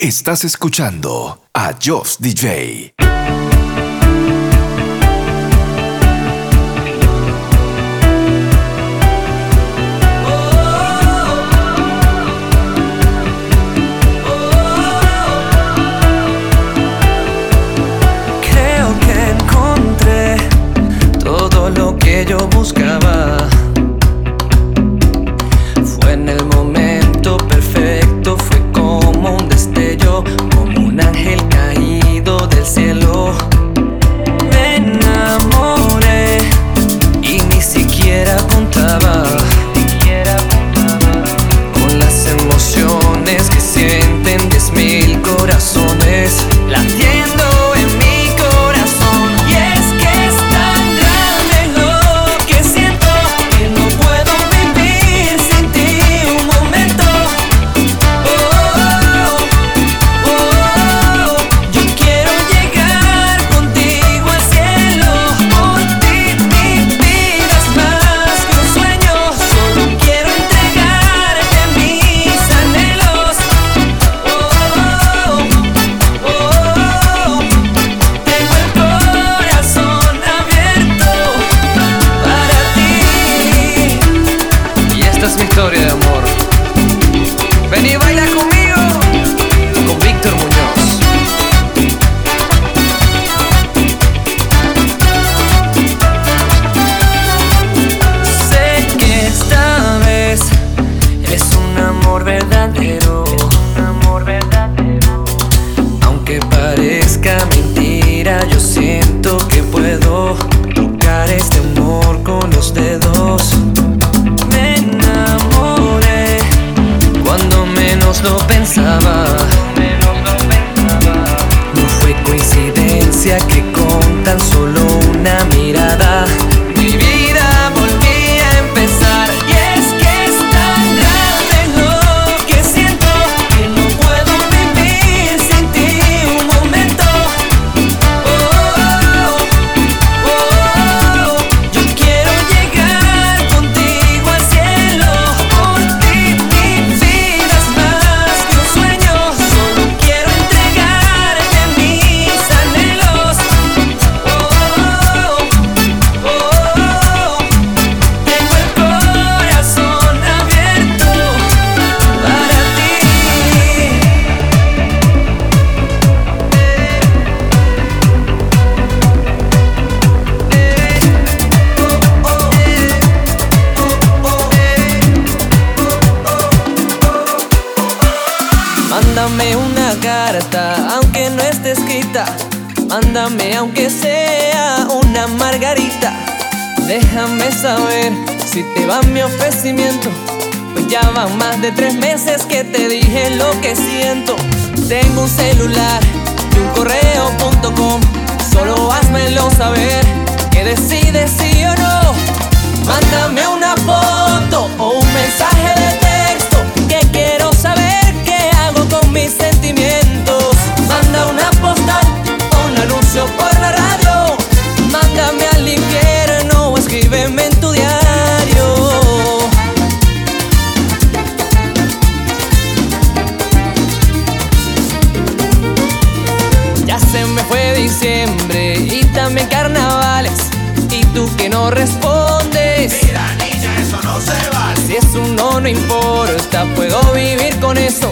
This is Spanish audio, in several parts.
Estás escuchando a Joss DJ. Si te va mi ofrecimiento, pues ya van más de tres meses que te dije lo que siento. Tengo un celular y un correo.com, solo házmelo saber que decides si no respondes. Mira, niña, eso no se vale. Si es un no, no importa, puedo vivir con eso.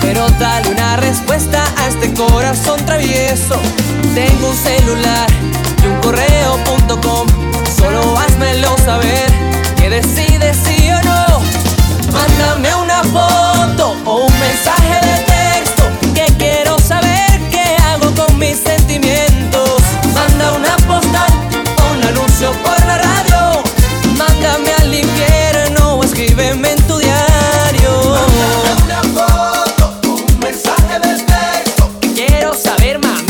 Pero dale una respuesta a este corazón travieso. Tengo un celular y un correo.com. Solo házmelo saber que decides sí o no. Mándame saber más.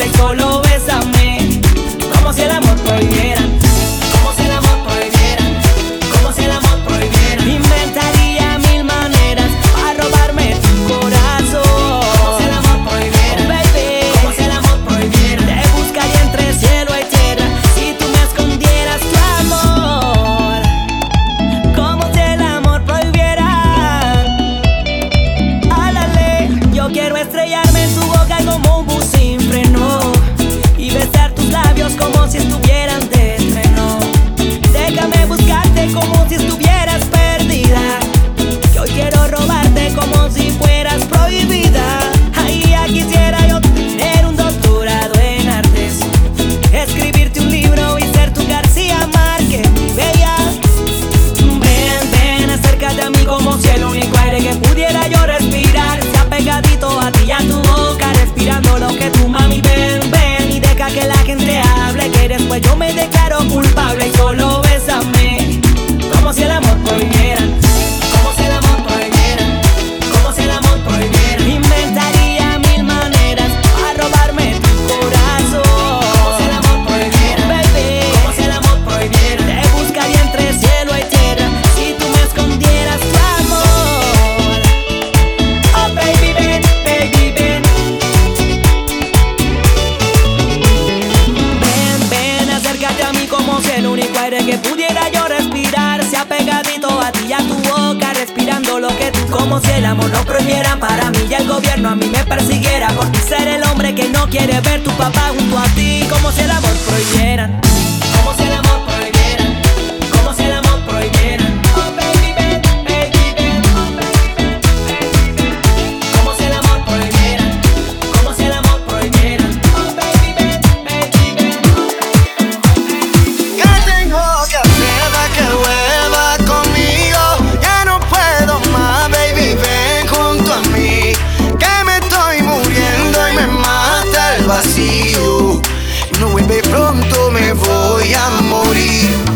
el color. a mí me persiguiera Porque ser el hombre que no quiere ver tu papá junto a ti Como si el amor prohibieran you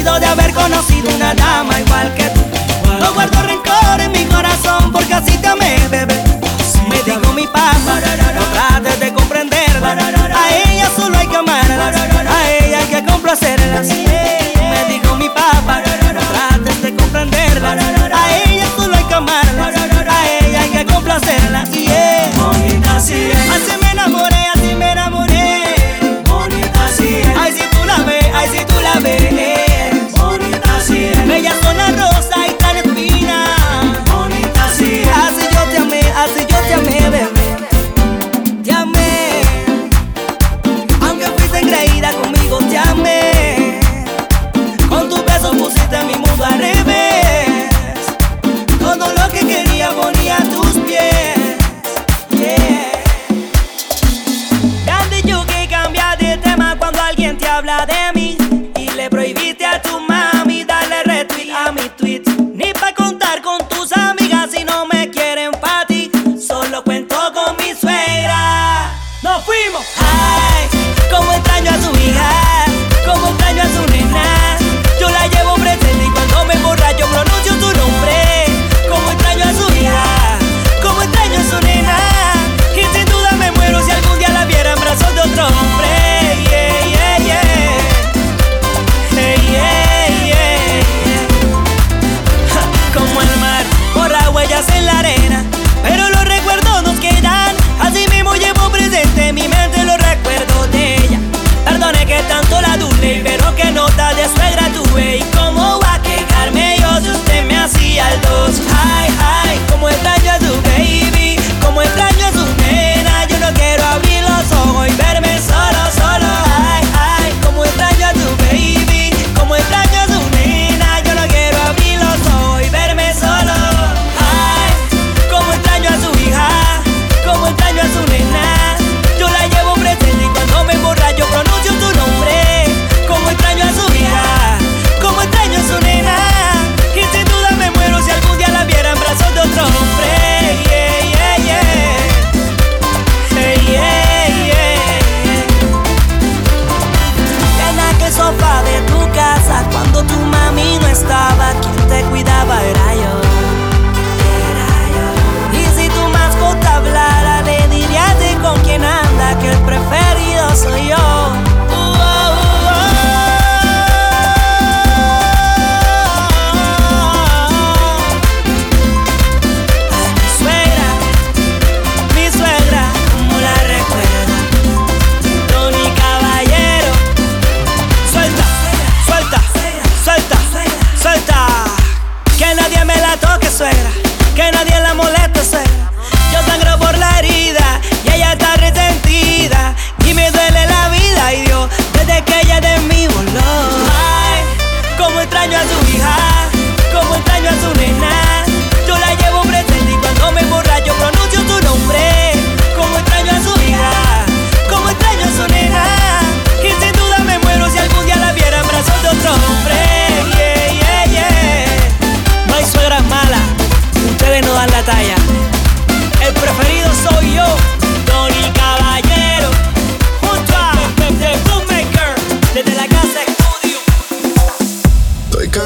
De haber conocido una dama igual que tú. habla de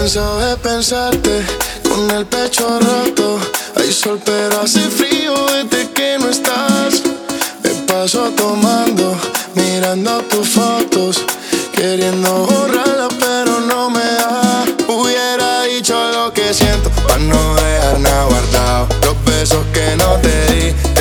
cansado de pensarte con el pecho roto. Hay sol pero hace frío desde que no estás. Me paso tomando, mirando tus fotos, queriendo borrarla pero no me da. Hubiera dicho lo que siento para no dejar nada guardado. Los besos que no te di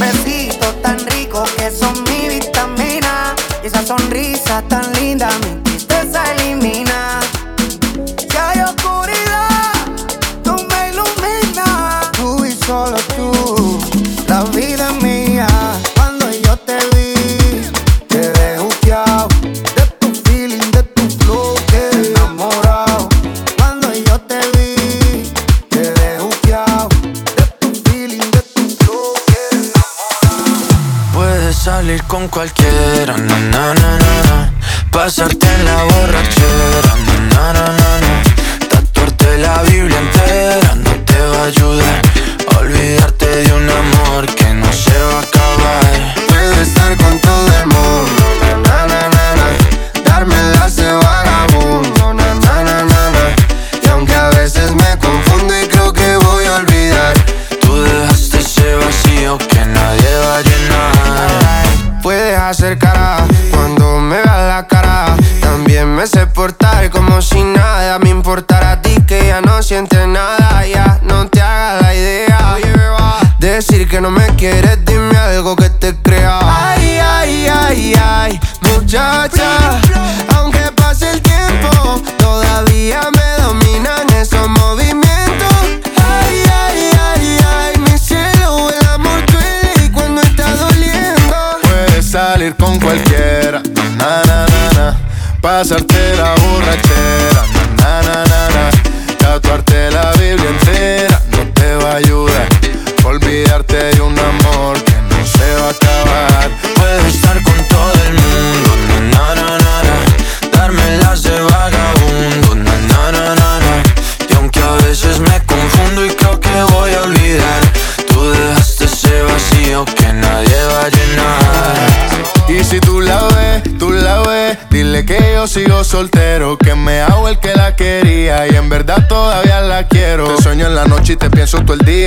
besitos tan ricos que son mi vitamina. Y esa sonrisa tan linda mi tristeza elimina. qualche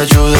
ayudar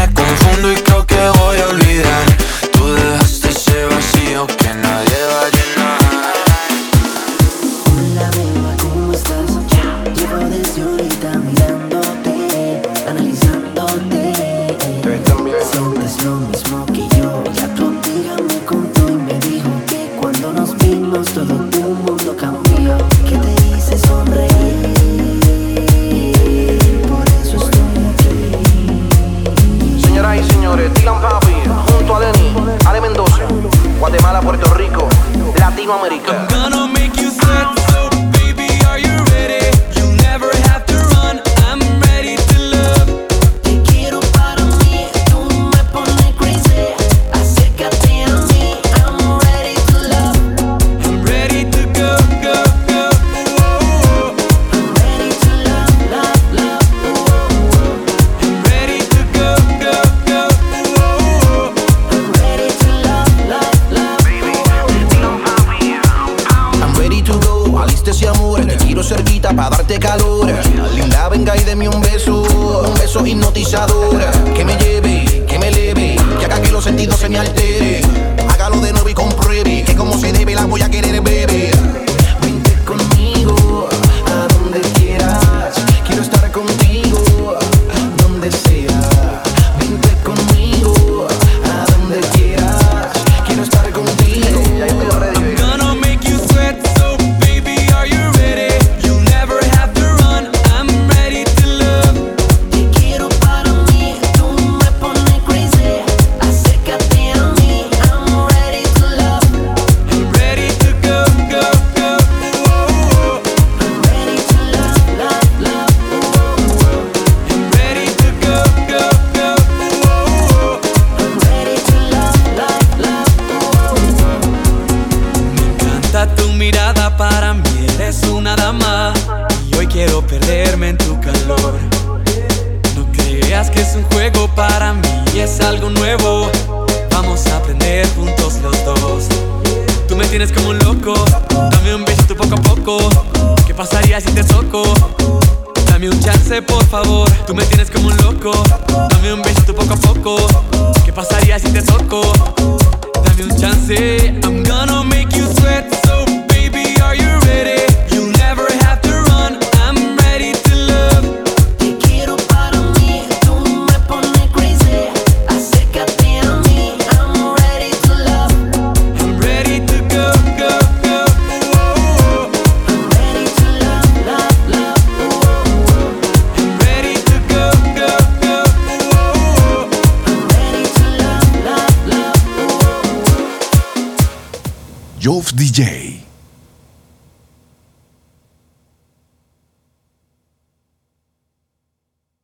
Guatemala, Puerto Rico, Latinoamérica. I'm gonna make you sweat, so baby, are you ready? tienes como un loco. Dame un besito poco a poco. ¿Qué pasaría si te toco? Dame un chance, por favor. Tú me tienes como un loco. Dame un besito poco a poco. ¿Qué pasaría si te toco? Dame un chance. I'm gonna make you sweat. Joff DJ.